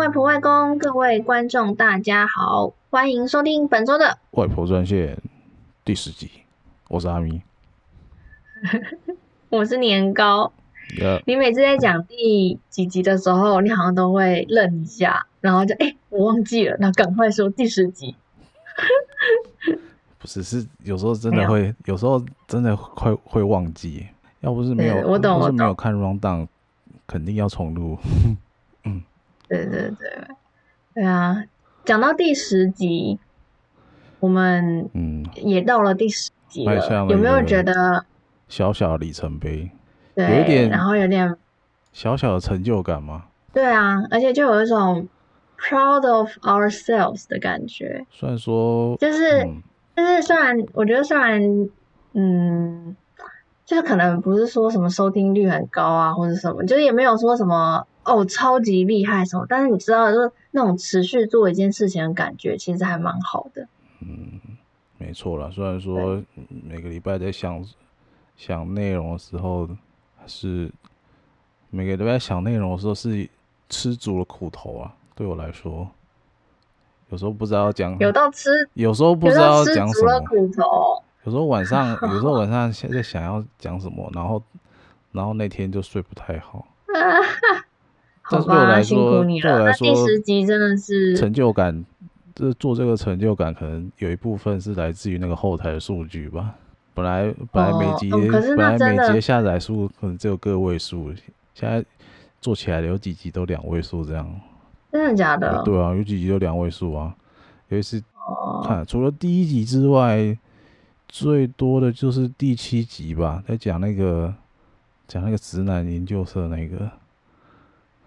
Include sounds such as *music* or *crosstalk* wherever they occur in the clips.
外婆外公，各位观众大家好，欢迎收听本周的外婆专线第十集。我是阿咪，*laughs* 我是年糕。你每次在讲第几集的时候，你好像都会愣一下，然后就哎、欸，我忘记了，那赶快说第十集。*laughs* 不是，是有时候真的会，有，有时候真的会会忘记。要不是没有，我懂，要不是没有看 rundown，肯定要重录。嗯，对对对，对啊。讲到第十集，我们嗯也到了第十集了，有没有觉得小小的里程碑？对，有一点，然后有点小小的成就感吗？对啊，而且就有一种 proud of ourselves 的感觉。虽然说，就是，嗯、就是虽然我觉得虽然，嗯，就是可能不是说什么收听率很高啊，或者什么，就是也没有说什么哦超级厉害什么，但是你知道，就是那种持续做一件事情的感觉，其实还蛮好的。嗯，没错啦。虽然说每个礼拜在想想内容的时候。是每个礼拜想内容的时候，是吃足了苦头啊。对我来说，有时候不知道讲，有到吃，有时候不知道讲什么。有时候晚上，有时候晚上现在想要讲什么，然后，然后那天就睡不太好。*laughs* 好吧，辛苦你了。那第十集真的是成就感，这做这个成就感，可能有一部分是来自于那个后台的数据吧。本来本来每集、哦嗯、本来每集下载数可能只有个位数，现在做起来有几集都两位数这样。真的假的？对啊，有几集都两位数啊。尤其是看除了第一集之外，最多的就是第七集吧，在讲那个讲那个直男研究社那个。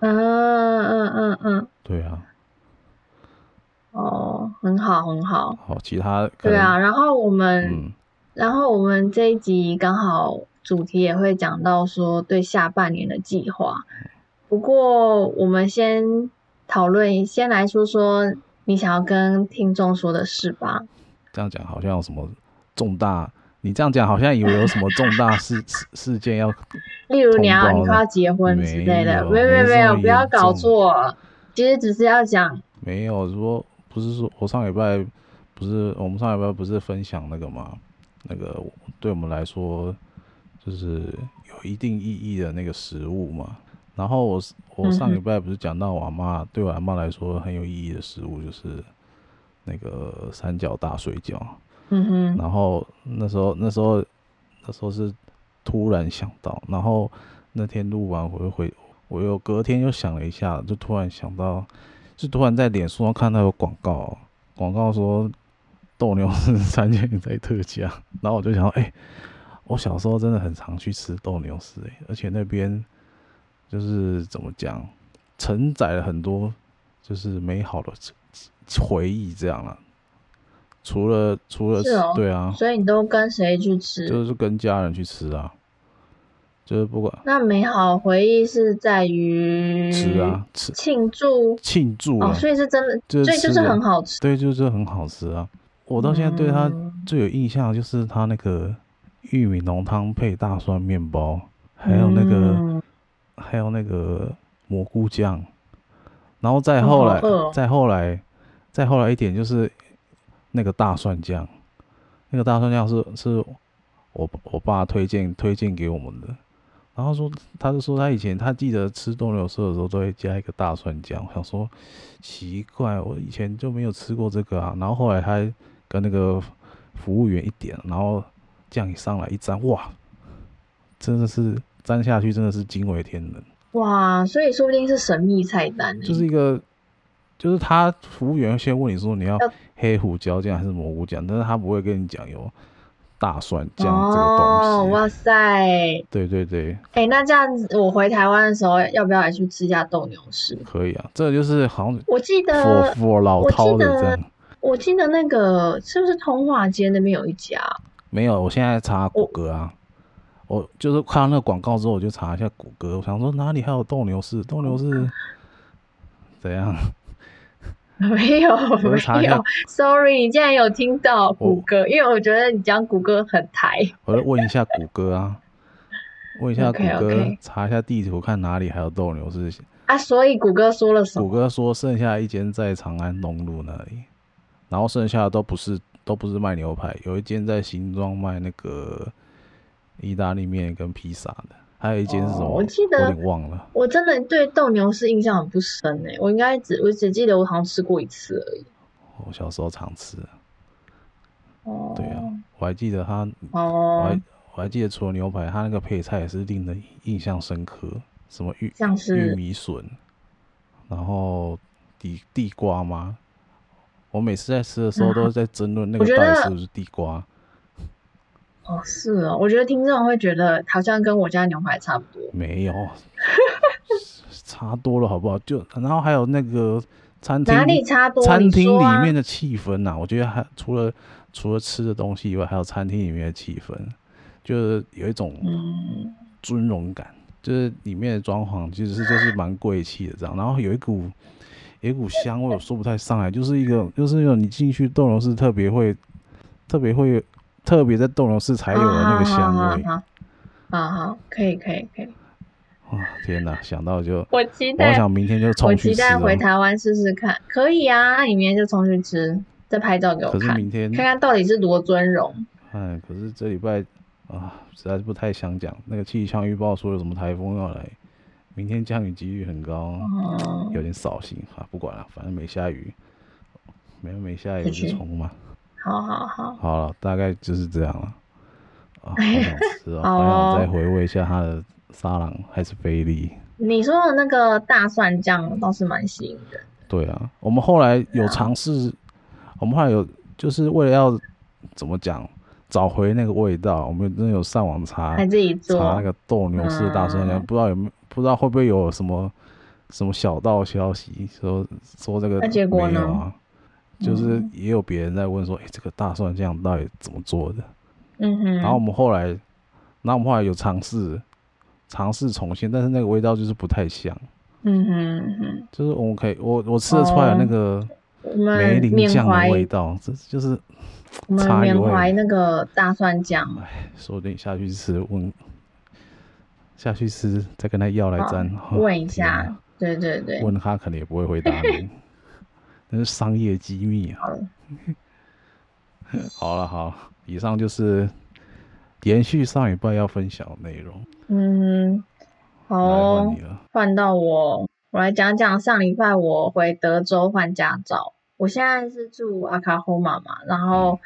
嗯嗯嗯嗯。对啊。哦，很好很好。好，其他对啊，然后我们。嗯然后我们这一集刚好主题也会讲到说对下半年的计划，不过我们先讨论，先来说说你想要跟听众说的事吧。这样讲好像有什么重大，你这样讲好像以为有什么重大事事事件要，例如你要你快要结婚之类的，没有没有没有，不要搞错，其实只是要讲，没有说不是说我上礼拜不是我们上礼拜不是分享那个吗？那个对我们来说，就是有一定意义的那个食物嘛。然后我我上礼拜不是讲到我阿嬷，对我阿妈来说很有意义的食物就是那个三角大水饺。嗯哼。然后那时候那时候那时候是突然想到，然后那天录完回回，我又隔天又想了一下，就突然想到，就突然在脸书上看到有广告，广告说。斗牛士三千元在特价，然后我就想说，哎、我小时候真的很常去吃斗牛士，哎，而且那边就是怎么讲，承载了很多就是美好的回忆，这样了。除了除了、哦、对啊，所以你都跟谁去吃？就是跟家人去吃啊，就是不管。那美好回忆是在于吃啊，吃。庆祝？庆祝啊、哦，所以是真的，就是、所以就是很好吃，对，就是很好吃啊。我到现在对他最有印象就是他那个玉米浓汤配大蒜面包，还有那个、嗯、还有那个蘑菇酱，然后再后来、哦、再后来再后来一点就是那个大蒜酱，那个大蒜酱是是我我爸推荐推荐给我们的，然后说他就说他以前他记得吃斗牛士的时候都会加一个大蒜酱，我想说奇怪，我以前就没有吃过这个啊，然后后来他。跟那个服务员一点，然后酱一上来一沾，哇，真的是沾下去真的是惊为天人。哇，所以说不定是神秘菜单。就是一个，就是他服务员先问你说你要黑胡椒酱还是蘑菇酱，但是他不会跟你讲有大蒜酱这个东西。哦，哇塞！对对对。哎、欸，那这样子我回台湾的时候要不要来去吃一下斗牛士？可以啊，这个就是好像我记得佛佛老饕的这样。我记得那个是不是通化街那边有一家？没有，我现在查谷歌啊。我，我就是看到那个广告之后，我就查一下谷歌。我想说哪里还有斗牛士？斗牛士怎样？*laughs* 没有，没有。Sorry，你竟然有听到谷歌？因为我觉得你讲谷歌很台。我就问一下谷歌啊，*laughs* 问一下谷歌.查一下地图，看哪里还有斗牛士。啊，所以谷歌说了什么？谷歌说剩下一间在长安东路那里，然后剩下的都不是都不是卖牛排，有一间在新庄卖那个意大利面跟披萨的，还有一间是什么？哦、我记得我有点忘了。我真的对斗牛士印象很不深诶，我应该只我只记得我好像吃过一次而已。我小时候常吃。哦。对啊，我还记得他。哦。我还我还记得除了牛排，他那个配菜也是令人印象深刻。什么玉像是玉米笋，然后地地瓜吗？我每次在吃的时候都是在争论那个到底是不是地瓜。哦，是哦，我觉得听众会觉得好像跟我家牛排差不多。没有，差多了好不好？就然后还有那个餐厅哪里差多？餐厅里面的气氛呐、啊，我觉得还除了除了吃的东西以外，还有餐厅里面的气氛，就是有一种尊荣感。嗯就是里面的装潢其实是就是蛮贵气的这样，然后有一股有一股香味，我说不太上来，就是一个就是那种你进去斗牛士特别会特别会特别在斗牛士才有的那个香味。好好，可以可以可以。啊天哪，想到就我期待，我想明天就冲去吃。我期待回台湾试试看，可以啊，那你明天就冲去吃，再拍照给我看，可是明天看看到底是多尊荣。哎，可是这礼拜。啊，实在是不太想讲。那个气象预报说有什么台风要来，明天降雨几率很高，有点扫兴啊。不管了，反正没下雨，没没下雨就冲嘛。好好好，好了，大概就是这样了。啊，*laughs* 好想吃啊，还想再回味一下它的沙朗还是菲力。你说的那个大蒜酱倒是蛮吸引人。对啊，我们后来有尝试，啊、我们后来有就是为了要怎么讲？找回那个味道，我们真的有上网查，还自己做查那个斗牛士大蒜酱，不知道有没有，不知道会不会有什么什么小道消息说说这个没有啊？就是也有别人在问说，哎、欸，这个大蒜酱到底怎么做的？嗯哼。然后我们后来，然后我们后来有尝试尝试重现，但是那个味道就是不太像。嗯哼哼。就是我们可以，我我吃得出来那个梅林酱的味道，这就是。我们缅怀那个大蒜酱，哎，说不定下去吃，问下去吃，再跟他要来沾，问一下，对对对，问他可能也不会回答你，那是商业机密啊。好 *laughs* 了，好，以上就是延续上一拜要分享的内容。嗯，好，换到我，我来讲讲上礼拜我回德州换驾照。我现在是住阿卡霍马嘛，然后，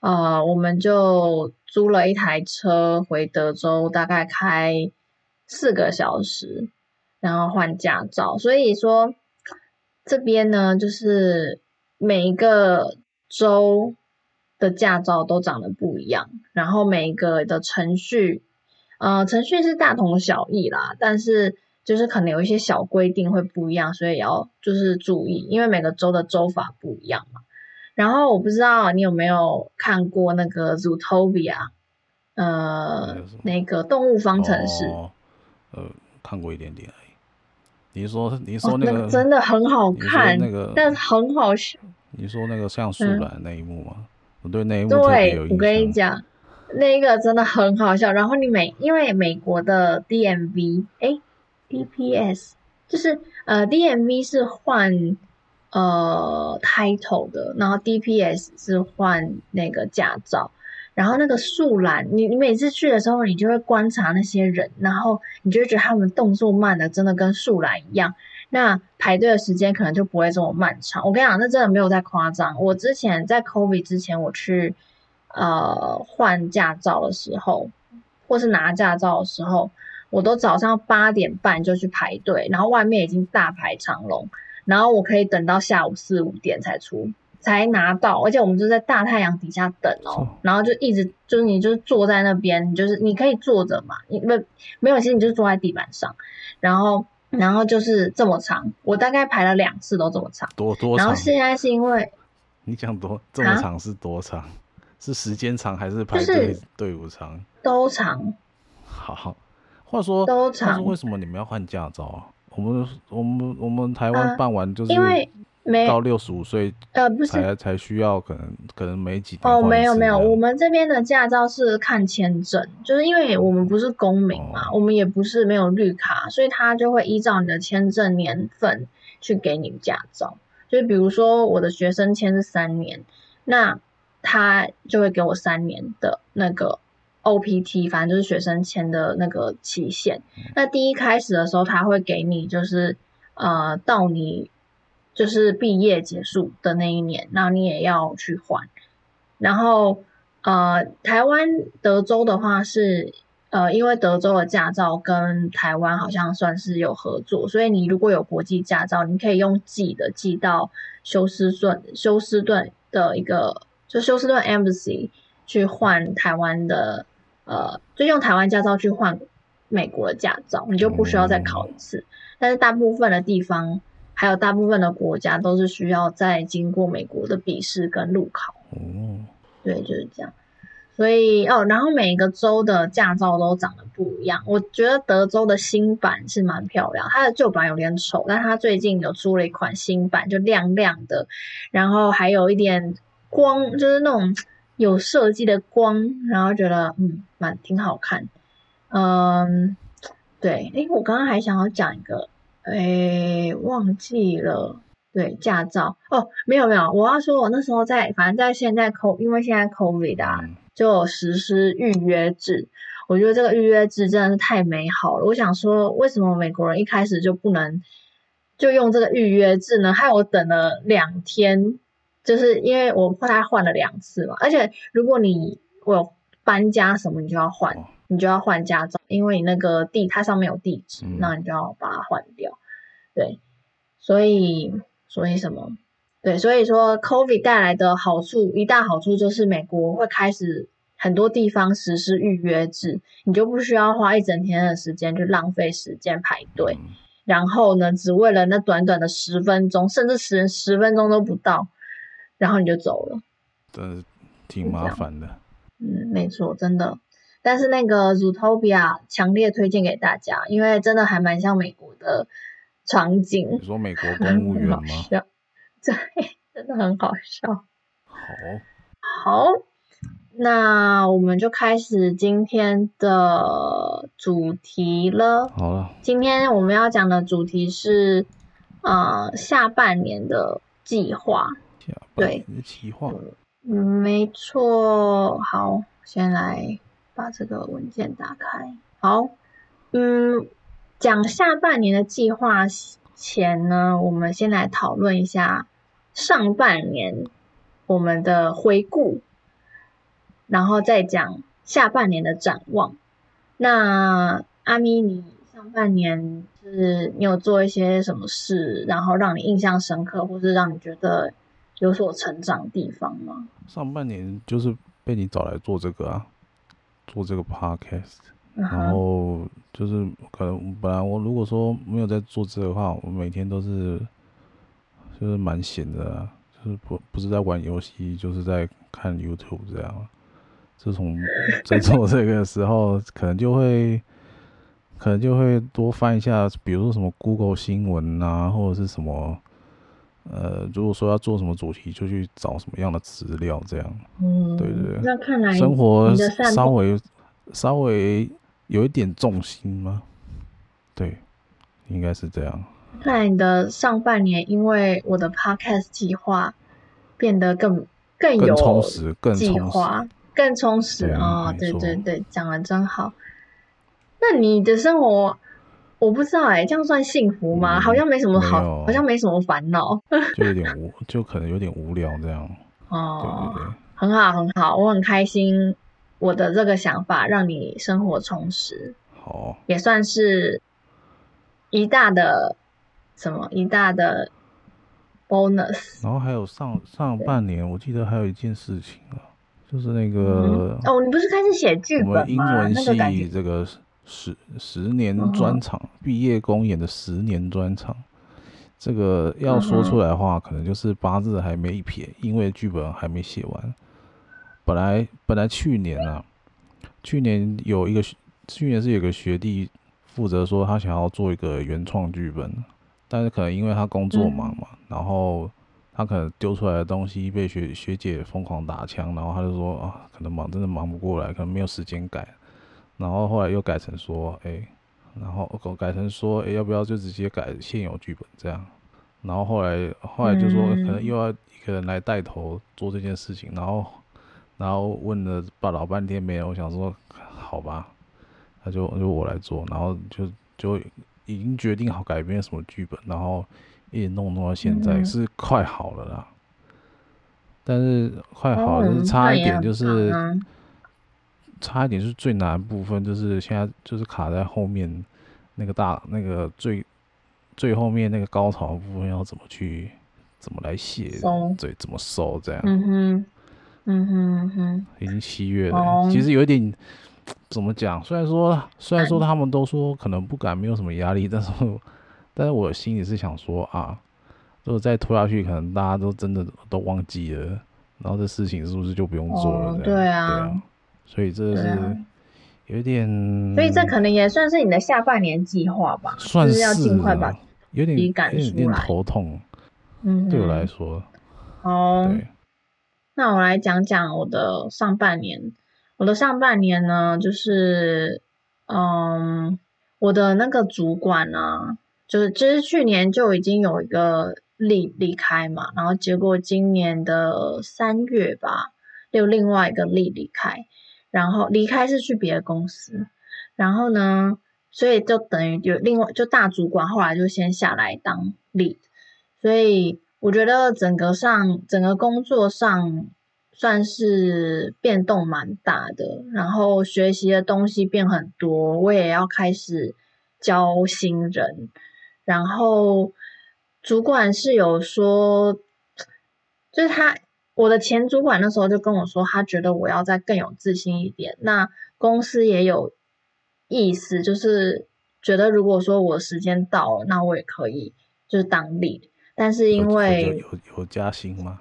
呃，我们就租了一台车回德州，大概开四个小时，然后换驾照。所以说，这边呢，就是每一个州的驾照都长得不一样，然后每一个的程序，呃，程序是大同小异啦，但是。就是可能有一些小规定会不一样，所以要就是注意，因为每个州的州法不一样嘛。然后我不知道你有没有看过那个 Zootopia，呃，那个动物方程式。哦，呃，看过一点点。你说，你说那个，哦，那个真的很好看，那个但很好笑。你说那个像树懒那一幕吗？嗯，我对那一幕特别有印象。对，我跟你讲，那个真的很好笑。然后你美，因为美国的 DMV，哎。DPS 就是呃，DMV 是换呃 title 的，然后 DPS 是换那个驾照，然后那个树懒，你你每次去的时候，你就会观察那些人，然后你就会觉得他们动作慢的，真的跟树懒一样，那排队的时间可能就不会这么漫长。我跟你讲，那真的没有在夸张。我之前在 COVID 之前，我去呃换驾照的时候，或是拿驾照的时候。我都早上八点半就去排队，然后外面已经大排长龙，然后我可以等到下午四五点才出，才拿到，而且我们就在大太阳底下等哦，然后就一直就是你就是坐在那边，你就是你可以坐着嘛，你没没有，其实你就是坐在地板上，然后然后就是这么长，我大概排了两次都这么长，多多长，然后现在是因为 *laughs* 你讲多这么长是多长？啊、是时间长还是排队队伍长？都长。*laughs* 好。话说，都长为什么你们要换驾照啊？我们我们我们台湾办完就是，因为没到六十五岁呃不是才才需要可能可能没几年哦没有没有，我们这边的驾照是看签证，就是因为我们不是公民嘛，哦、我们也不是没有绿卡，所以他就会依照你的签证年份去给你驾照。就是比如说我的学生签是三年，那他就会给我三年的那个 OPT，反正就是学生签的那个期限。那第一开始的时候他会给你就是呃到你。就是毕业结束的那一年，那你也要去换。然后，呃，台湾德州的话是，呃，因为德州的驾照跟台湾好像算是有合作，所以你如果有国际驾照，你可以用寄的寄到休斯顿，休斯顿的一个就休斯顿 Embassy 去换台湾的，呃，就用台湾驾照去换美国的驾照，你就不需要再考一次。但是大部分的地方。还有大部分的国家都是需要再经过美国的笔试跟路考。哦，对，就是这样。所以哦，然后每个州的驾照都长得不一样。我觉得德州的新版是蛮漂亮，它的旧版有点丑，但它最近有出了一款新版，就亮亮的，然后还有一点光，就是那种有设计的光，然后觉得嗯，蛮挺好看。嗯，对，诶，我刚刚还想要讲一个。诶，忘记了，对，驾照哦，没有没有，我要说，我那时候在，反正在现在 CO，因为现在 COVID 啊，就有实施预约制，我觉得这个预约制真的是太美好了。我想说，为什么美国人一开始就不能就用这个预约制呢？害我等了两天，就是因为我后来换了两次嘛，而且如果你我有搬家什么，你就要换。你就要换驾照，因为你那个地它上面有地址，嗯、那你就要把它换掉。对，所以所以什么？对，所以说 COVID 带来的好处，一大好处就是美国会开始很多地方实施预约制，你就不需要花一整天的时间去浪费时间排队，嗯、然后呢，只为了那短短的十分钟，甚至十十分钟都不到，然后你就走了。对，挺麻烦的。嗯，没错，真的。但是那个 Zootopia 强烈推荐给大家，因为真的还蛮像美国的场景。你说美国公务员吗？*laughs* *laughs* 对，真的很好笑。好，好，那我们就开始今天的主题了。好了，今天我们要讲的主题是呃下半年的计划。下半年的计划。嗯，没错。好，先来。把这个文件打开。好，嗯，讲下半年的计划前呢，我们先来讨论一下上半年我们的回顾，然后再讲下半年的展望。那阿咪，你上半年是你有做一些什么事，然后让你印象深刻，或是让你觉得有所成长的地方吗？上半年就是被你找来做这个啊。做这个 podcast，然后就是可能本来我如果说没有在做这个的话，我每天都是就是蛮闲的啊，就是不不是在玩游戏，就是在看 YouTube 这样。自从在做这个的时候，可能就会可能就会多翻一下，比如说什么 Google 新闻啊，或者是什么呃，如果说要做什么主题，就去找什么样的资料这样。嗯，对对对。那看来生活稍微。稍微有一点重心吗？对，应该是这样。看来你的上半年因为我的 podcast 计划变得更更有充实、更计划、更充实啊！对对对，讲的真好。那你的生活我不知道哎、欸，这样算幸福吗？嗯、好像没什么好，好像没什么烦恼，*laughs* 就有点无，就可能有点无聊这样。哦，对对对，很好很好，我很开心。我的这个想法让你生活充实，好，也算是一大的什么一大的 bonus。然后还有上上半年，我记得还有一件事情啊，就是那个、嗯、哦，你不是开始写剧本吗？我们英文系这个十十年专场毕、嗯、业公演的十年专场，这个要说出来的话，可能就是八字还没一撇，因为剧本还没写完。本来本来去年啊，去年有一个去年是有个学弟负责说他想要做一个原创剧本，但是可能因为他工作忙嘛，嗯、然后他可能丢出来的东西被学学姐疯狂打枪，然后他就说啊，可能忙真的忙不过来，可能没有时间改，然后后来又改成说，哎、欸，然后改成说，哎、欸，要不要就直接改现有剧本这样？然后后来后来就说可能又要一个人来带头做这件事情，然后然后问了爸老半天没有，我想说好吧，那就就我来做，然后就就已经决定好改编什么剧本，然后一直弄弄到现在是快好了啦，但是快好了，就是差一点就是差一点是最难的部分，就是现在就是卡在后面那个大那个最。最后面那个高潮部分要怎么去，怎么来写？收对，怎么收这样？嗯哼，嗯哼嗯哼，已经七月了，哦、其实有一点怎么讲？虽然说，虽然说他们都说可能不敢，没有什么压力，但是，但是我心里是想说啊，如果再拖下去，可能大家都真的都忘记了，然后这事情是不是就不用做了？哦、对啊，对啊，所以这是。有点，所以这可能也算是你的下半年计划吧，算是，是要尽快把有点有点头痛。嗯，对我来说。哦，对那我来讲讲我的上半年。我的上半年呢，就是，嗯，我的那个主管呢，就是其实去年就已经有一个离离开嘛，然后结果今年的三月吧，又另外一个离离开。然后离开是去别的公司，然后呢，所以就等于有另外就大主管后来就先下来当 lead，所以我觉得整个上整个工作上算是变动蛮大的，然后学习的东西变很多，我也要开始教新人，然后主管是有说，就是他。我的前主管那时候就跟我说，他觉得我要再更有自信一点。那公司也有意思，就是觉得如果说我时间到了，那我也可以就是当 lead。但是因为有有，有加薪吗？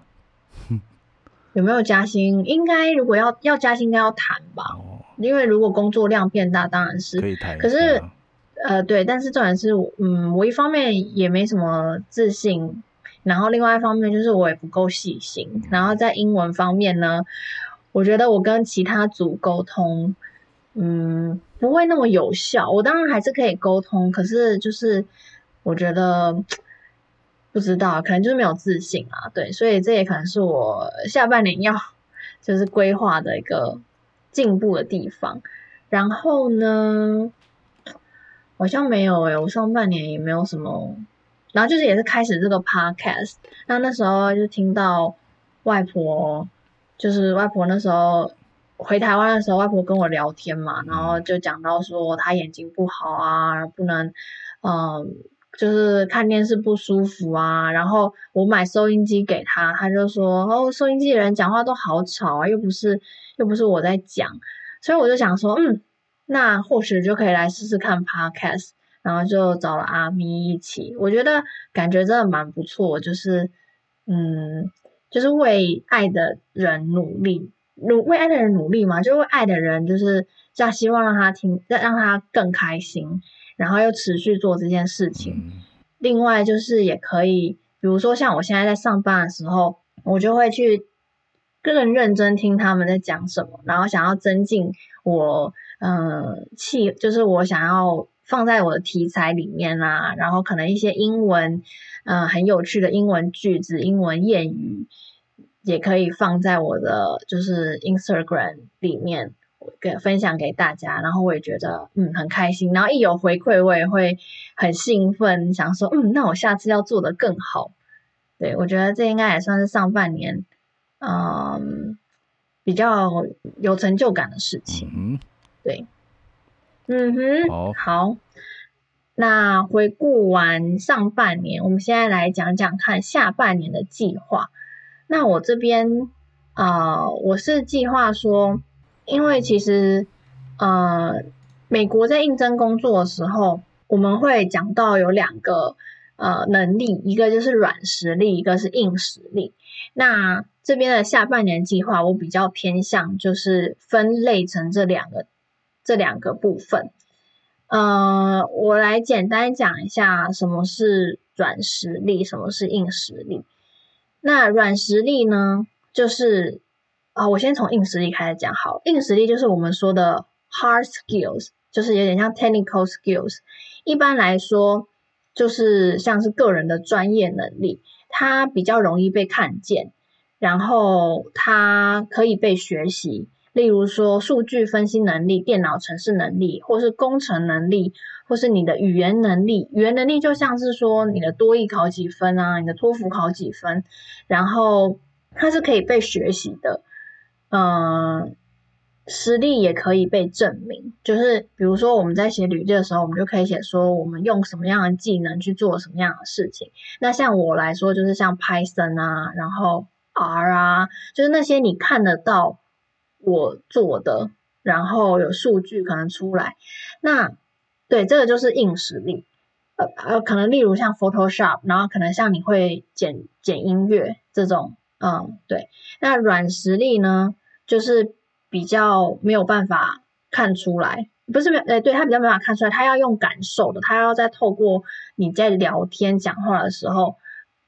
有没有加薪？应该如果要要加薪，应该要谈吧。哦，因为如果工作量变大，当然是可以谈。可是呃，对，但是重点是，嗯，我一方面也没什么自信。然后另外一方面就是我也不够细心，然后在英文方面呢，我觉得我跟其他组沟通，嗯，不会那么有效。我当然还是可以沟通，可是就是我觉得不知道，可能就是没有自信啊。对，所以这也可能是我下半年要就是规划的一个进步的地方。然后呢，好像没有诶、欸，我上半年也没有什么。然后就是也是开始这个 podcast，那那时候就听到外婆，就是外婆那时候回台湾的时候，外婆跟我聊天嘛，然后就讲到说她眼睛不好啊，不能，嗯，就是看电视不舒服啊。然后我买收音机给她，她就说哦，收音机的人讲话都好吵啊，又不是又不是我在讲，所以我就想说，嗯，那或许就可以来试试看 podcast。然后就找了阿咪一起，我觉得感觉真的蛮不错，就是，嗯，就是为爱的人努力，努为爱的人努力嘛，就为爱的人，就是这样，希望让他听，让让他更开心，然后又持续做这件事情。另外就是也可以，比如说像我现在在上班的时候，我就会去更认真听他们在讲什么，然后想要增进我，嗯，气，就是我想要。放在我的题材里面啊，然后可能一些英文，嗯、呃，很有趣的英文句子、英文谚语，也可以放在我的就是 Instagram 里面给分享给大家。然后我也觉得嗯很开心，然后一有回馈我也会很兴奋，想说嗯，那我下次要做的更好。对，我觉得这应该也算是上半年嗯比较有成就感的事情。嗯，对。嗯哼，好，好，那回顾完上半年，我们现在来讲讲看下半年的计划。那我这边啊、呃，我是计划说，因为其实呃，美国在应征工作的时候，我们会讲到有两个呃能力，一个就是软实力，一个是硬实力。那这边的下半年计划，我比较偏向就是分类成这两个。这两个部分，呃，我来简单讲一下什么是软实力，什么是硬实力？那软实力呢，就是啊，我先从硬实力开始讲好。硬实力就是我们说的 hard skills，就是有点像 technical skills。一般来说，就是像是个人的专业能力，它比较容易被看见，然后它可以被学习。例如说，数据分析能力、电脑程式能力，或是工程能力，或是你的语言能力。语言能力就像是说你的多益考几分啊，你的托福考几分，然后它是可以被学习的。嗯，实力也可以被证明。就是比如说我们在写履历的时候，我们就可以写说我们用什么样的技能去做什么样的事情。那像我来说，就是像 Python 啊，然后 R 啊，就是那些你看得到。我做的，然后有数据可能出来，那对这个就是硬实力，呃呃，可能例如像 Photoshop，然后可能像你会剪剪音乐这种，嗯，对。那软实力呢，就是比较没有办法看出来，不是没有，哎，对，他比较没办法看出来，他要用感受的，他要再透过你在聊天讲话的时候。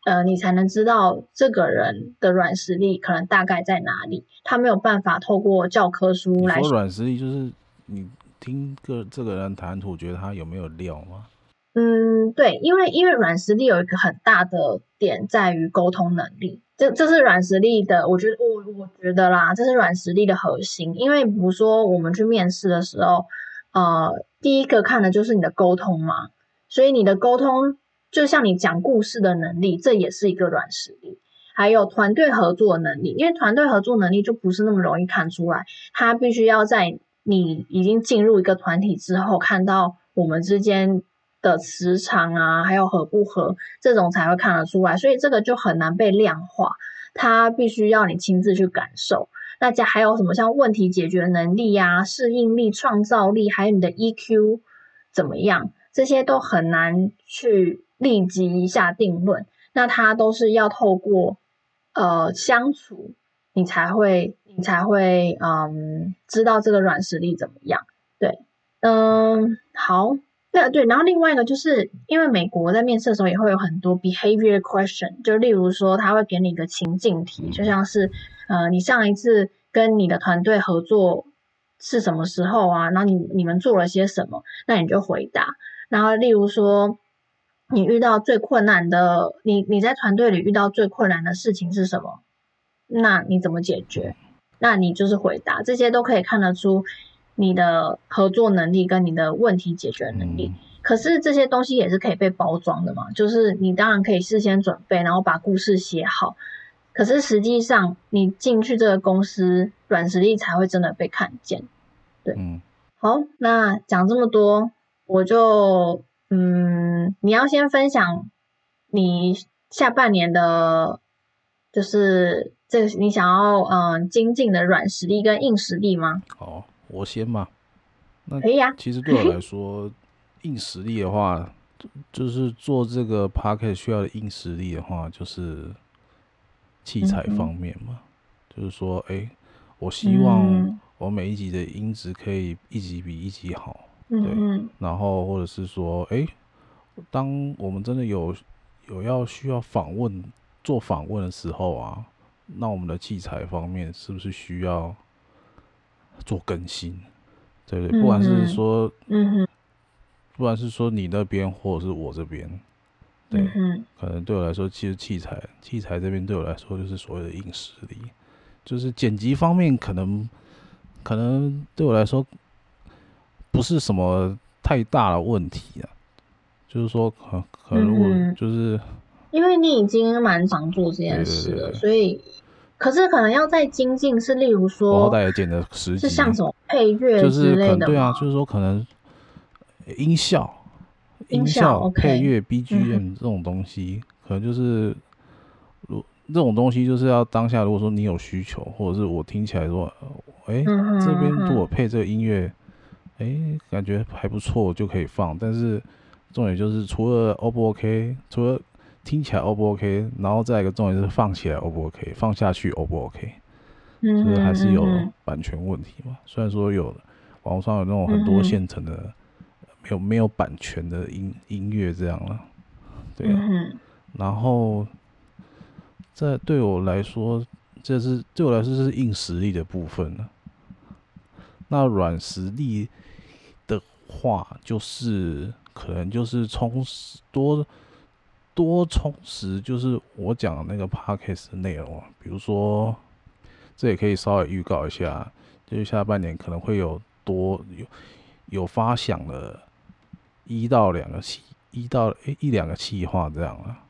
呃，你才能知道这个人的软实力可能大概在哪里。他没有办法透过教科书来说。软实力就是你听个这个人谈吐，觉得他有没有料吗？嗯，对，因为因为软实力有一个很大的点在于沟通能力，这这是软实力的，我觉得我我觉得啦，这是软实力的核心。因为比如说我们去面试的时候，呃，第一个看的就是你的沟通嘛，所以你的沟通。就像你讲故事的能力，这也是一个软实力。还有团队合作能力，因为团队合作能力就不是那么容易看出来，他必须要在你已经进入一个团体之后，看到我们之间的磁场啊，还有合不合，这种才会看得出来。所以这个就很难被量化，他必须要你亲自去感受。大家还有什么像问题解决能力啊、适应力、创造力，还有你的 EQ 怎么样，这些都很难去。立即下定论，那他都是要透过呃相处，你才会你才会嗯知道这个软实力怎么样。对，嗯，好，那对，然后另外一个就是因为美国在面试的时候也会有很多 behavior question，就例如说他会给你一个情境题，就像是呃你上一次跟你的团队合作是什么时候啊？然后你你们做了些什么？那你就回答。然后例如说。你遇到最困难的，你你在团队里遇到最困难的事情是什么？那你怎么解决？那你就是回答，这些都可以看得出你的合作能力跟你的问题解决能力。可是这些东西也是可以被包装的嘛，就是你当然可以事先准备，然后把故事写好。可是实际上你进去这个公司，软实力才会真的被看见。对，嗯，好，那讲这么多，我就。嗯，你要先分享你下半年的，就是这个你想要嗯精进的软实力跟硬实力吗？哦，我先嘛。那可以啊。其实对我来说，硬实力的话，就是做这个 podcast 需要的硬实力的话，就是器材方面嘛。嗯、就是说，哎、欸，我希望我每一集的音质可以一集比一集好。对，嗯、然后或者是说，哎，当我们真的有有要需要访问做访问的时候啊，那我们的器材方面是不是需要做更新？对不对？不管是说，嗯，不管是说你那边或者是我这边，对，嗯、可能对我来说，其实器材器材这边对我来说就是所谓的硬实力，就是剪辑方面可能可能对我来说。不是什么太大的问题啊，就是说可可能我就是，因为你已经蛮常做这件事了，所以可是可能要再精进，是例如说，我好歹也剪了十集，是像什么配乐之类的，对啊，就是说可能音效、音效配乐、BGM 这种东西，嗯、可能就是如这种东西就是要当下，如果说你有需求，或者是我听起来说，哎、欸，嗯、哼哼这边如果配这个音乐。哎、欸，感觉还不错，就可以放。但是重点就是，除了 O 不 OK，除了听起来 O 不 OK，然后再一个重点就是放起来 O 不 OK，放下去 O 不 OK，嗯，就是还是有版权问题嘛。虽然说有网络上有那种很多现成的没有没有版权的音音乐这样了，对啊。嗯、然后，在对我来说，这是对我来说是硬实力的部分了。那软实力的话，就是可能就是充实多多充实，就是我讲的那个 podcast 的内容啊，比如说，这也可以稍微预告一下，就是下半年可能会有多有有发想的一到两个企一到诶一两个企划这样啊，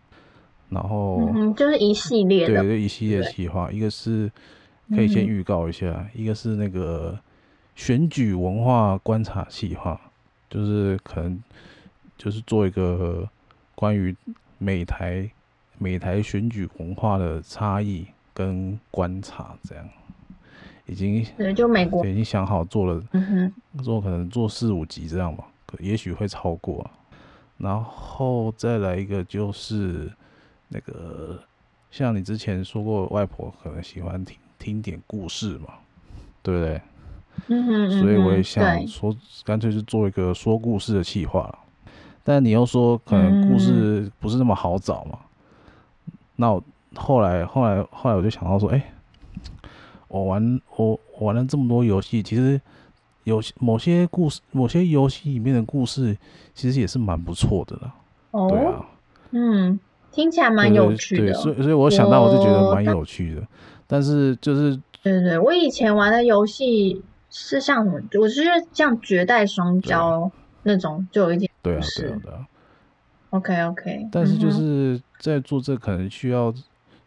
然后嗯，就是一系列的，对，就一系列企划，一个是可以先预告一下，嗯、一个是那个选举文化观察企划，就是可能就是做一个关于美台美台选举文化的差异跟观察，这样已经对，就美国已经想好做了，嗯哼，做可能做四五集这样吧，可也许会超过。然后再来一个就是那个，像你之前说过，外婆可能喜欢听听点故事嘛，对不对？嗯哼，嗯哼，所以我也想说，干脆就做一个说故事的企划。但你又说可能故事不是那么好找嘛？嗯、那我后来后来后来我就想到说，哎、欸，我玩我，我玩了这么多游戏，其实有某些故事，某些游戏里面的故事，其实也是蛮不错的啦。哦，对啊，嗯，听起来蛮有趣的。对，所以所以我想到我就觉得蛮有趣的。但，但是就是，对，对对，我以前玩的游戏是像什么？我是像绝代双骄。那种就有一点对啊，对啊，对啊。OK OK，但是就是在做这可能需要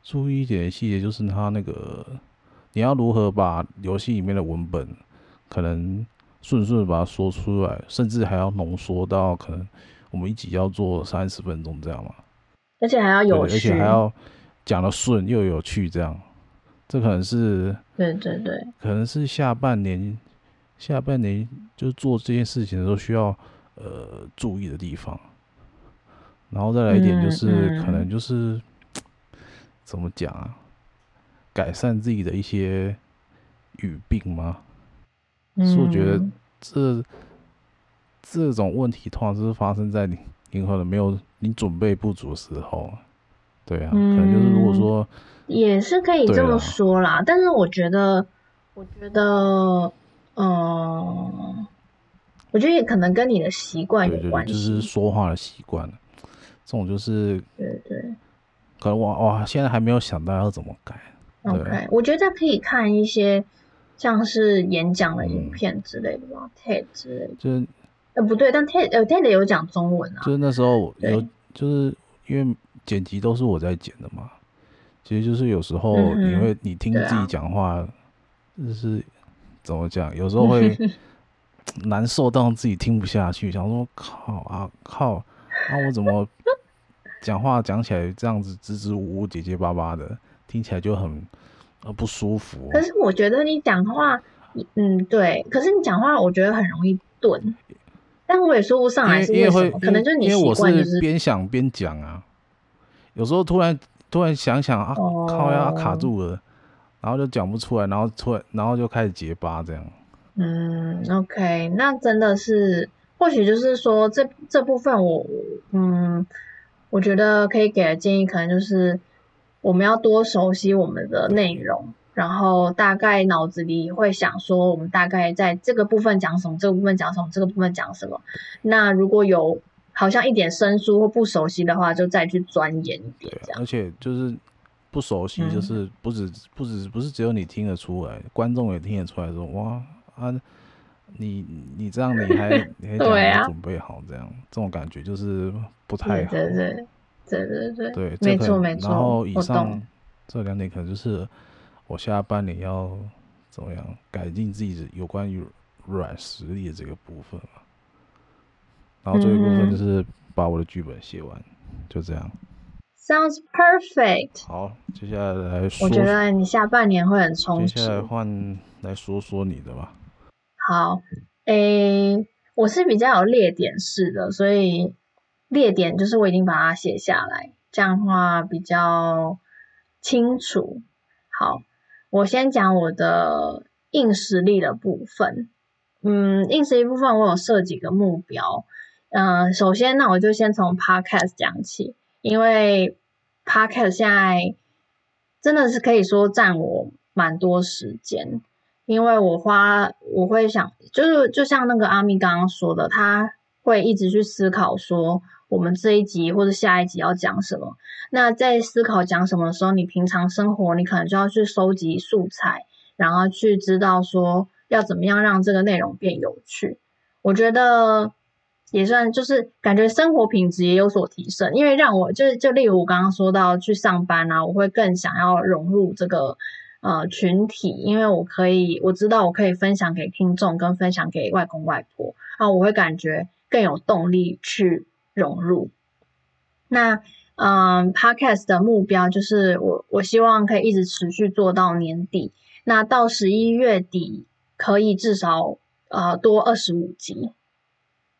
注意一点细节，就是它那个你要如何把游戏里面的文本可能顺顺的把它说出来，甚至还要浓缩到可能我们一集要做三十分钟这样嘛。而且还要有趣，而且还要讲的顺又有趣，这样这可能是对对对，可能是下半年。下半年就做这件事情的时候需要呃注意的地方，然后再来一点就是、嗯嗯、可能。就是怎么讲啊，改善自己的一些语病吗？嗯、是我觉得这这种问题通常是发生在你你可能没有你准备不足的时候，对啊，嗯、可能就是如果说也是可以这么说啦，啦但是我觉得我觉得。嗯，我觉得也可能跟你的习惯有关系，就是说话的习惯。这种就是对对，可能我哇，现在还没有想到要怎么改。OK，我觉得可以看一些像是演讲的影片之类的吧，TED 之类的。就是呃不对，但 TED 呃 TED 有讲中文啊。就是那时候有，就是因为剪辑都是我在剪的嘛，其实就是有时候因为你听自己讲话，就是。怎么讲？有时候会 *laughs* 难受到自己听不下去，想说靠啊靠啊！我怎么讲话讲起来这样子支支吾吾、结结巴巴的，听起来就很呃不舒服。可是我觉得你讲话，嗯对，可是你讲话我觉得很容易顿，但我也说不上来是为什可能就是你习惯，就是边想边讲啊。有时候突然突然想想啊，哦、靠呀卡住了。然后就讲不出来，然后突然，然后就开始结巴这样。嗯，OK，那真的是，或许就是说这这部分我，嗯，我觉得可以给的建议，可能就是我们要多熟悉我们的内容，然后大概脑子里会想说，我们大概在这个部分讲什么，这个部分讲什么，这个部分讲什么。那如果有好像一点生疏或不熟悉的话，就再去钻研一点对。而且就是。不熟悉，就是不止、嗯、不止不是只有你听得出来，观众也听得出来说哇啊，你你这样你还 *laughs* 你还讲没准备好这样，啊、这种感觉就是不太好。对对对对对对，没错没错。然后以上这两点可能就是我下半年要怎么样改进自己有关于软实力的这个部分。然后最后一部分就是把我的剧本写完，嗯、就这样。Sounds perfect。好，接下来来说，我觉得你下半年会很充实。接下来换来说说你的吧。好，诶、欸，我是比较有列点式的，所以列点就是我已经把它写下来，这样的话比较清楚。好，我先讲我的硬实力的部分。嗯，硬实力部分我有设几个目标。嗯、首先那我就先从 Podcast 讲起。因为 Podcast 现在真的是可以说占我蛮多时间，因为我花我会想，就是就像那个阿咪刚刚说的，他会一直去思考说我们这一集或者下一集要讲什么。那在思考讲什么的时候，你平常生活你可能就要去收集素材，然后去知道说要怎么样让这个内容变有趣。我觉得。也算就是感觉生活品质也有所提升，因为让我就是就例如我刚刚说到去上班啊，我会更想要融入这个呃群体，因为我可以我知道我可以分享给听众跟分享给外公外婆啊，我会感觉更有动力去融入。那嗯，Podcast 的目标就是我我希望可以一直持续做到年底，那到十一月底可以至少呃多二十五集。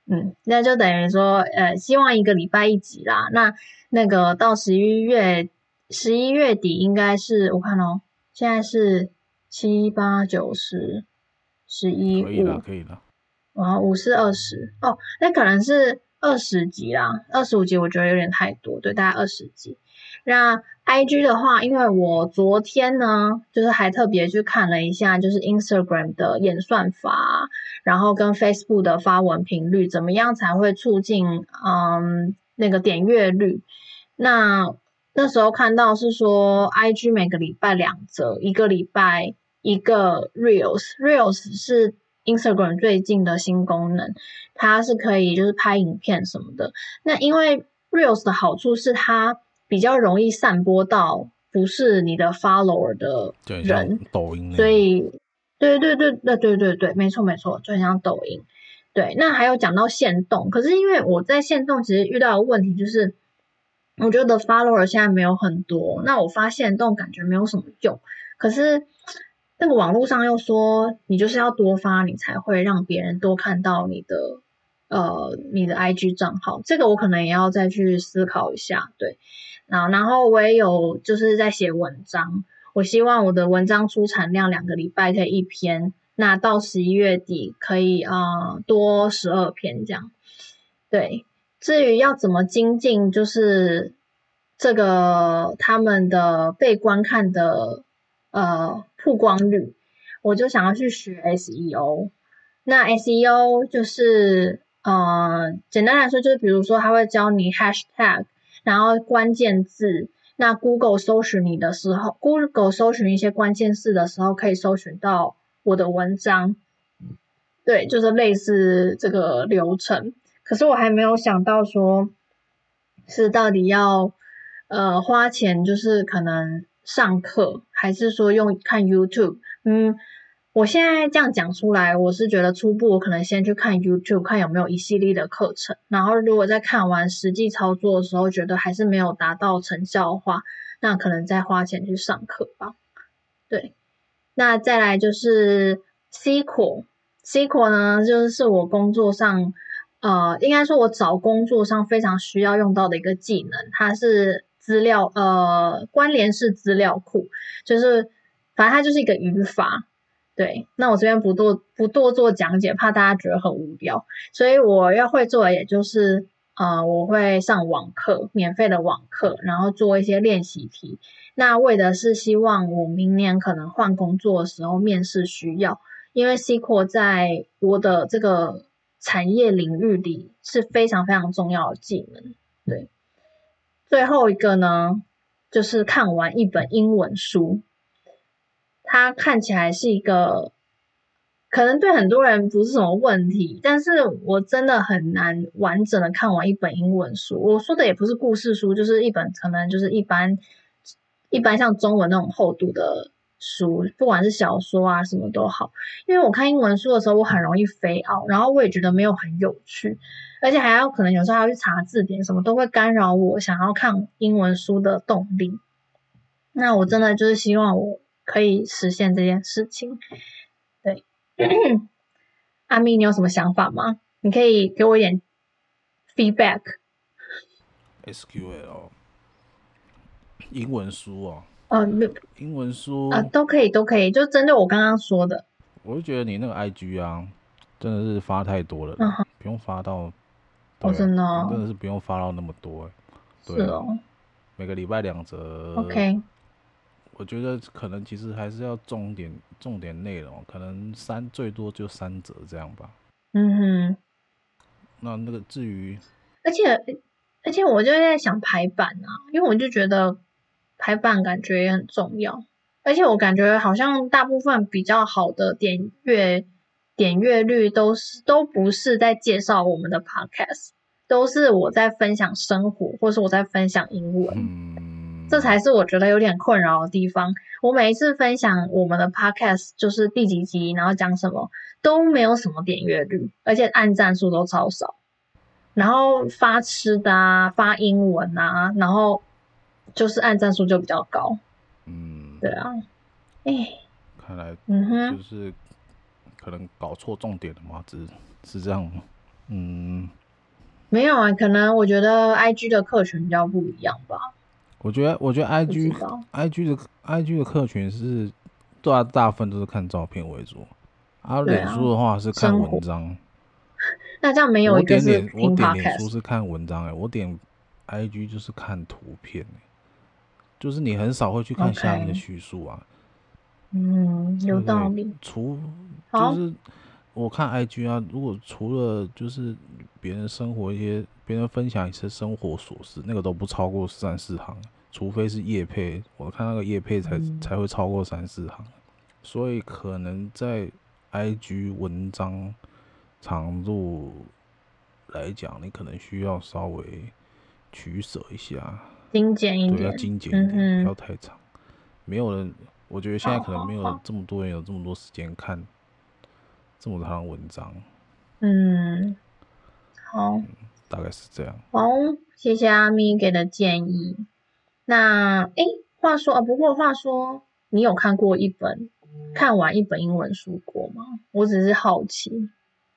嗯，那就等于说，呃，希望一个礼拜一集啦。那那个到十一月十一月底，应该是我看哦，现在是七八九十十一五，可以了，可以了。啊，五四二十哦，那可能是二十集啦，二十五集我觉得有点太多，对，大概二十集。那 IG 的话，因为我昨天呢，就是还特别去看了一下，就是 Instagram 的演算法，然后跟 Facebook 的发文频率，怎么样才会促进嗯那个点阅率？那那时候看到是说，IG 每个礼拜两则，一个礼拜一个 Reels，Reels 是 Instagram 最近的新功能，它是可以就是拍影片什么的。那因为 Reels 的好处是它。比较容易散播到不是你的 follower 的人，抖音，所以对对对对对对对，没错没错，就很像抖音。对，那还有讲到限动，可是因为我在限动其实遇到的问题就是，我觉得 follower 现在没有很多，那我发限动感觉没有什么用，可是那个网络上又说你就是要多发，你才会让别人多看到你的呃你的 IG 账号，这个我可能也要再去思考一下，对。啊，然后我也有就是在写文章，我希望我的文章出产量两个礼拜可以一篇，那到十一月底可以啊、多十二篇这样。对，至于要怎么精进，就是这个他们的被观看的呃曝光率，我就想要去学 SEO。那 SEO 就是呃简单来说就是比如说他会教你 hashtag。然后关键字，那 Google 搜寻你的时候，Google 搜寻一些关键字的时候，可以搜寻到我的文章。对，就是类似这个流程。可是我还没有想到说，是到底要呃花钱，就是可能上课，还是说用看 YouTube？嗯。我现在这样讲出来，我是觉得初步我可能先去看 YouTube，看有没有一系列的课程。然后如果在看完实际操作的时候，觉得还是没有达到成效的话，那可能再花钱去上课吧。对，那再来就是 SQL，SQL 呢，就是是我工作上，呃，应该说我找工作上非常需要用到的一个技能。它是资料，呃，关联式资料库，就是反正它就是一个语法。对，那我这边不多不多做讲解，怕大家觉得很无聊，所以我要会做的也就是，呃，我会上网课，免费的网课，然后做一些练习题。那为的是希望我明年可能换工作的时候面试需要，因为 SQL 在我的这个产业领域里是非常非常重要的技能。对，最后一个呢，就是看完一本英文书。它看起来是一个，可能对很多人不是什么问题，但是我真的很难完整的看完一本英文书。我说的也不是故事书，就是一本可能就是一般一般像中文那种厚度的书，不管是小说啊什么都好。因为我看英文书的时候，我很容易飞熬然后我也觉得没有很有趣，而且还要可能有时候还要去查字典，什么都会干扰我想要看英文书的动力。那我真的就是希望我。可以实现这件事情，对，*coughs* 阿咪，你有什么想法吗？你可以给我一点 feedback。SQL，英文书哦，哦，没，英文书啊，都可以，都可以，就针对我刚刚说的。我就觉得你那个 IG 啊，真的是发太多了，uh. 不用发到，我真的，真的是不用发到那么多。对哦，每个礼拜两则。OK。我觉得可能其实还是要重点重点内容，可能三最多就三折这样吧。嗯哼。那那个至于，而且而且我就在想排版啊，因为我就觉得排版感觉也很重要，而且我感觉好像大部分比较好的点阅点阅率都是都不是在介绍我们的 podcast，都是我在分享生活，或是我在分享英文。嗯。这才是我觉得有点困扰的地方。我每一次分享我们的 podcast，就是第几集，然后讲什么，都没有什么点阅率，而且按赞数都超少。然后发吃的啊，发英文啊，然后就是按赞数就比较高。嗯，对啊。哎，看来，嗯哼，就是可能搞错重点了嘛，只是是这样吗？嗯，没有啊，可能我觉得 IG 的客群比较不一样吧。我觉得，我觉得 I G I G 的 I G 的客群是大大部分都是看照片为主，啊脸书的话是看文章。那这样没有一个是点点，我点脸书是看文章哎、欸，我点 I G 就是看图片、欸、就是你很少会去看下面的叙述啊。嗯，有道理。除就是我看 I G 啊，如果除了就是别人生活一些。别人分享一些生活琐事，那个都不超过三四行，除非是业配，我看那个业配才、嗯、才会超过三四行。所以可能在 IG 文章长度来讲，你可能需要稍微取舍一下，精简一点，对，要精简一点，嗯、不要太长。没有人，我觉得现在可能没有这么多人有这么多时间看这么长的文章。嗯，好。嗯大概是这样。好，谢谢阿咪给的建议。那诶，话说啊，不过话说，你有看过一本看完一本英文书过吗？我只是好奇，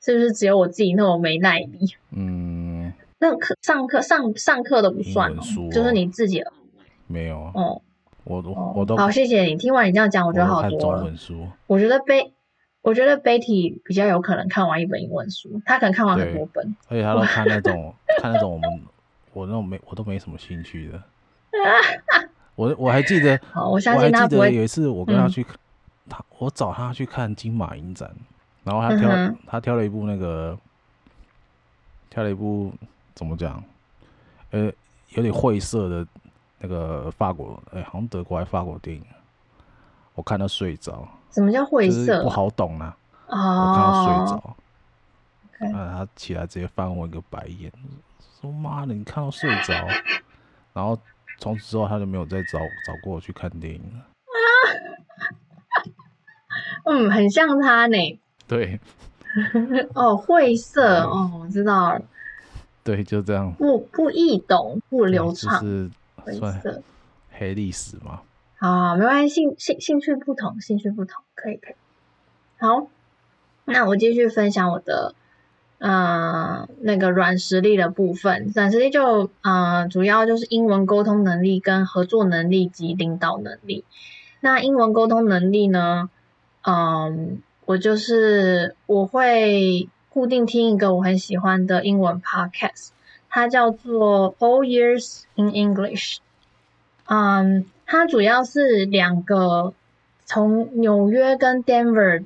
是不是只有我自己那么没耐力？嗯，那课上课上上课都不算就是你自己没有啊哦。我都我都好，谢谢你。听完你这样讲，我觉得好多了。中文书，我觉得被。我觉得 Betty 比较有可能看完一本英文书，他可能看完很多本，而且他都看那种看那种我们我那种没我都没什么兴趣的。*laughs* 我我还记得，我相信他不会。有一次我跟他去，嗯、他我找他去看金马影展，然后他挑、嗯、他挑了一部那个，挑了一部怎么讲？呃，有点晦涩的那个法国，哎、欸，好像德国还是法国电影，我看他睡着。什么叫晦涩？不好懂啊！哦、我看到睡着，okay. 他起来直接翻我一个白眼，说：“妈的，你看到睡着！”然后从此之后他就没有再找找过我去看电影了。*laughs* 嗯，很像他呢。*laughs* 对。哦，晦涩哦，我知道了。对，就这样。不不易懂，不流畅，就是晦涩黑历史嘛。啊，没关系，兴兴兴趣不同，兴趣不同，可以可以。好，那我继续分享我的，呃，那个软实力的部分。软实力就，呃，主要就是英文沟通能力、跟合作能力及领导能力。那英文沟通能力呢，嗯、我就是我会固定听一个我很喜欢的英文 podcast，它叫做 All Years in English，嗯。它主要是两个从纽约跟 Denver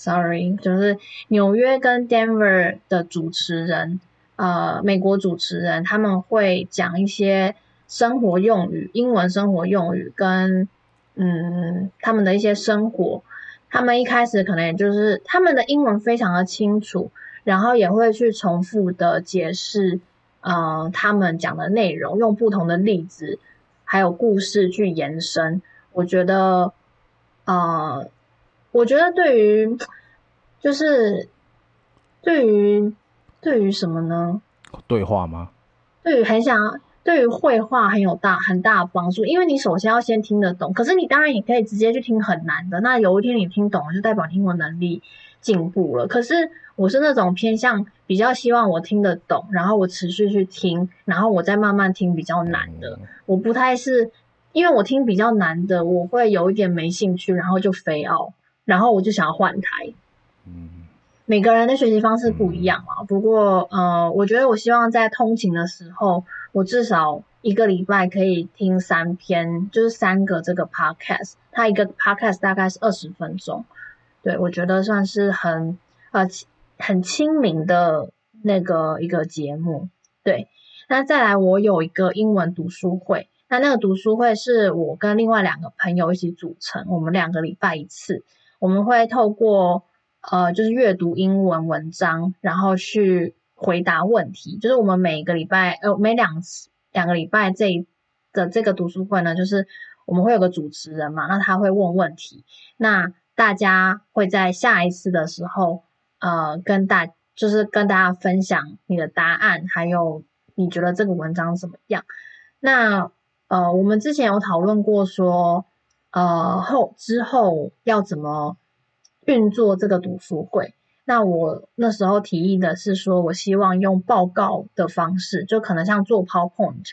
Sorry，就是纽约跟 Denver 的主持人，呃，美国主持人，他们会讲一些生活用语，英文生活用语跟嗯他们的一些生活。他们一开始可能也就是他们的英文非常的清楚，然后也会去重复的解释，呃，他们讲的内容，用不同的例子。还有故事去延伸，我觉得，呃，我觉得对于，就是对于对于什么呢？对话吗？对于很想，对于绘画很有大很大的帮助，因为你首先要先听得懂，可是你当然也可以直接去听很难的，那有一天你听懂了，就代表你英文能力进步了。可是我是那种偏向比较希望我听得懂，然后我持续去听，然后我再慢慢听比较难的。嗯、我不太是，因为我听比较难的，我会有一点没兴趣，然后就飞奥，然后我就想要换台。嗯，每个人的学习方式不一样嘛。嗯、不过呃，我觉得我希望在通勤的时候，我至少一个礼拜可以听三篇，就是三个这个 podcast，它一个 podcast 大概是二十分钟，对，我觉得算是很呃很亲民的那个一个节目，对。那再来，我有一个英文读书会，那那个读书会是我跟另外两个朋友一起组成，我们两个礼拜一次，我们会透过呃就是阅读英文文章，然后去。回答问题，就是我们每个礼拜，呃，每两次两个礼拜这的这个读书会呢，就是我们会有个主持人嘛，那他会问问题，那大家会在下一次的时候，呃，跟大就是跟大家分享你的答案，还有你觉得这个文章怎么样？那呃，我们之前有讨论过说，呃，后之后要怎么运作这个读书会。那我那时候提议的是说，我希望用报告的方式，就可能像做 PowerPoint，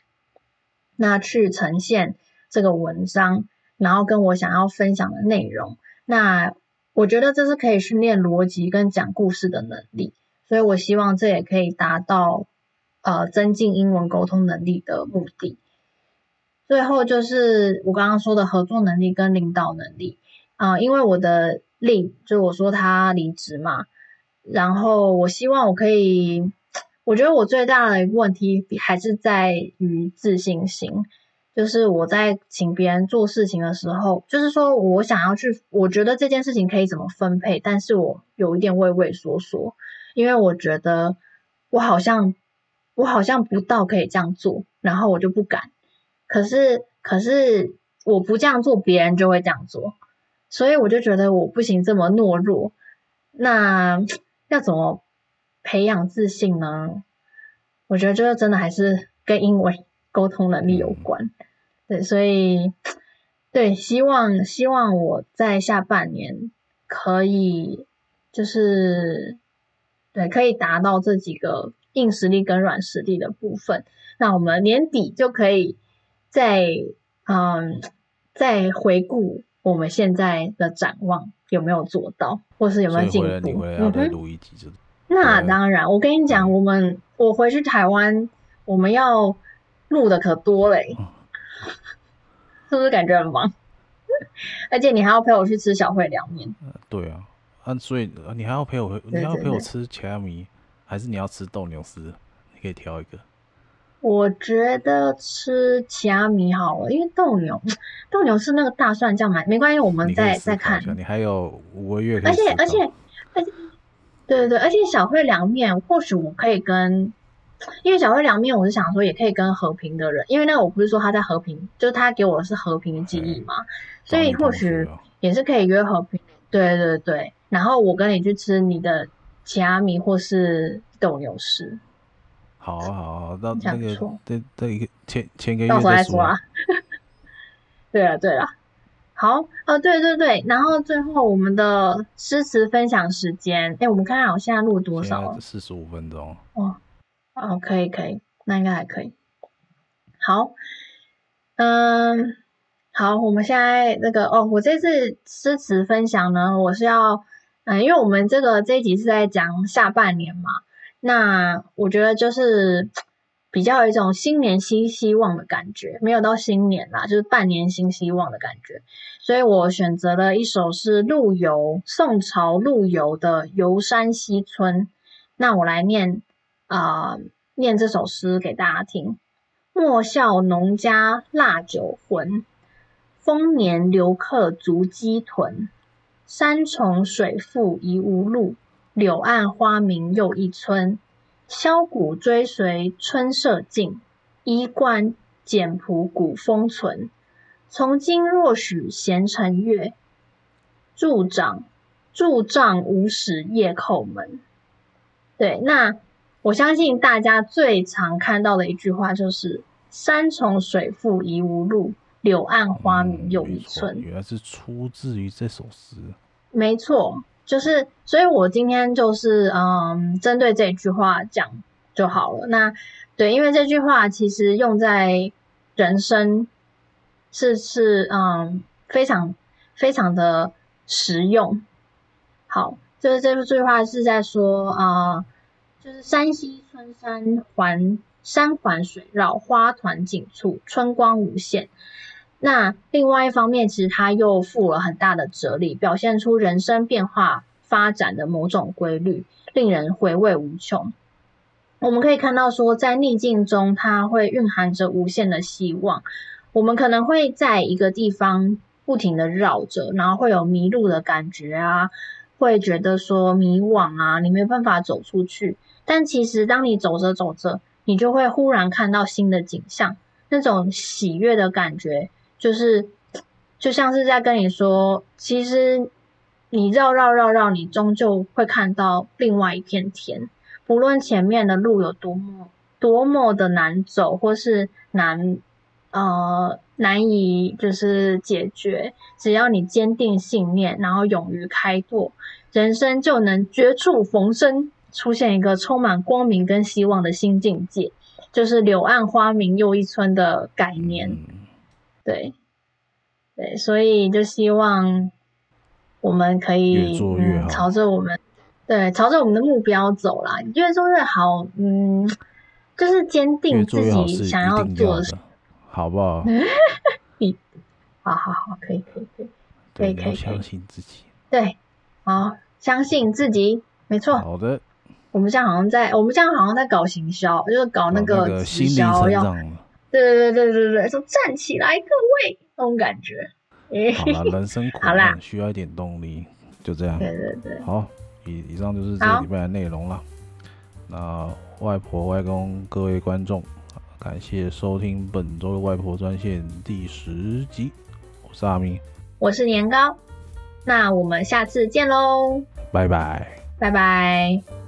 那去呈现这个文章，然后跟我想要分享的内容。那我觉得这是可以训练逻辑跟讲故事的能力，所以我希望这也可以达到呃增进英文沟通能力的目的。最后就是我刚刚说的合作能力跟领导能力啊、因为我的例就我说他离职嘛。然后我希望我可以，我觉得我最大的问题还是在于自信心，就是我在请别人做事情的时候，就是说我想要去，我觉得这件事情可以怎么分配，但是我有一点畏畏缩缩，因为我觉得我好像我好像不到可以这样做，然后我就不敢。可是可是我不这样做，别人就会这样做，所以我就觉得我不行这么懦弱，那。要怎么培养自信呢？我觉得这个真的还是跟英文 *laughs* 沟通能力有关。对，所以对，希望希望我在下半年可以就是对，可以达到这几个硬实力跟软实力的部分。那我们年底就可以再嗯再回顾我们现在的展望。有没有做到，或是有没有进步？嗯哼，那当然，我跟你讲，我们我回去台湾，我们要录的可多嘞，嗯、*laughs* 是不是感觉很忙？*laughs* 而且你还要陪我去吃小汇凉面。对啊，啊，所以你还要陪我，你还要陪我吃奇亚米，还是你要吃斗牛丝？你可以挑一个。我觉得吃奇亚米好了，因为斗牛斗牛是那个大蒜酱嘛，没关系，我们再再看。你还有五个月，而且而且而且，对对对，而且小汇凉面或许我可以跟，因为小汇凉面我是想说也可以跟和平的人，因为那个我不是说他在和平，就是他给我的是和平的记忆嘛，所以或许也是可以约和平。对对对，然后我跟你去吃你的奇亚米或是斗牛士。好啊好啊，到那个这这一个前前个月再说。再说啊。*laughs* 对了对了，好哦对对对，然后最后我们的诗词分享时间，哎，我们看看我现在录多少？四十五分钟。哦哦，可以可以，那应该还可以。好，嗯，好，我们现在那个哦，我这次诗词分享呢，我是要嗯，因为我们这个这一集是在讲下半年嘛。那我觉得就是比较有一种新年新希望的感觉，没有到新年啦，就是半年新希望的感觉。所以我选择了一首是陆游，宋朝陆游的《游山西村》。那我来念啊、念这首诗给大家听：莫笑农家腊酒浑，丰年留客足鸡豚。山重水复疑无路。柳暗花明又一村，箫鼓追随春社近，衣冠简朴古风存。从今若许闲乘月，驻掌驻帐无使夜叩门。对，那我相信大家最常看到的一句话就是“山重水复疑无路，柳暗花明又一村”。原来是出自于这首诗。没错。就是，所以我今天就是嗯，针对这句话讲就好了。那对，因为这句话其实用在人生是是嗯非常非常的实用。好，就是这句话是在说啊、就是山西春山环山环水绕，花团锦簇，春光无限。那另外一方面，其实它又附了很大的哲理，表现出人生变化发展的某种规律，令人回味无穷。我们可以看到说，在逆境中，它会蕴含着无限的希望。我们可能会在一个地方不停地绕着，然后会有迷路的感觉啊，会觉得说迷惘啊，你没办法走出去。但其实，当你走着走着，你就会忽然看到新的景象，那种喜悦的感觉。就是，就像是在跟你说，其实你绕绕绕绕，你终究会看到另外一片天。不论前面的路有多么多么的难走，或是难呃难以就是解决，只要你坚定信念，然后勇于开拓，人生就能绝处逢生，出现一个充满光明跟希望的新境界。就是柳暗花明又一村的概念。嗯对，对，所以就希望我们可以越做越好，嗯，朝着我们对朝着我们的目标走啦，越做越好。嗯，就是坚定自己想要做的事，好不好？*laughs* 你，好好好，可以可以可以，可以可以相信自己。对，好，相信自己，没错。好的，我们现在好像在，我们现在好像在搞行销，就是搞那个直销要。对对对对对，说站起来，各位，那种感觉。好了，人生苦难需要一点动力，就这样。对对对。好，以以上就是这个礼拜的内容了。那外婆、外公，各位观众，感谢收听本周的外婆专线第十集。我是阿明，我是年糕。那我们下次见喽，拜拜，拜拜。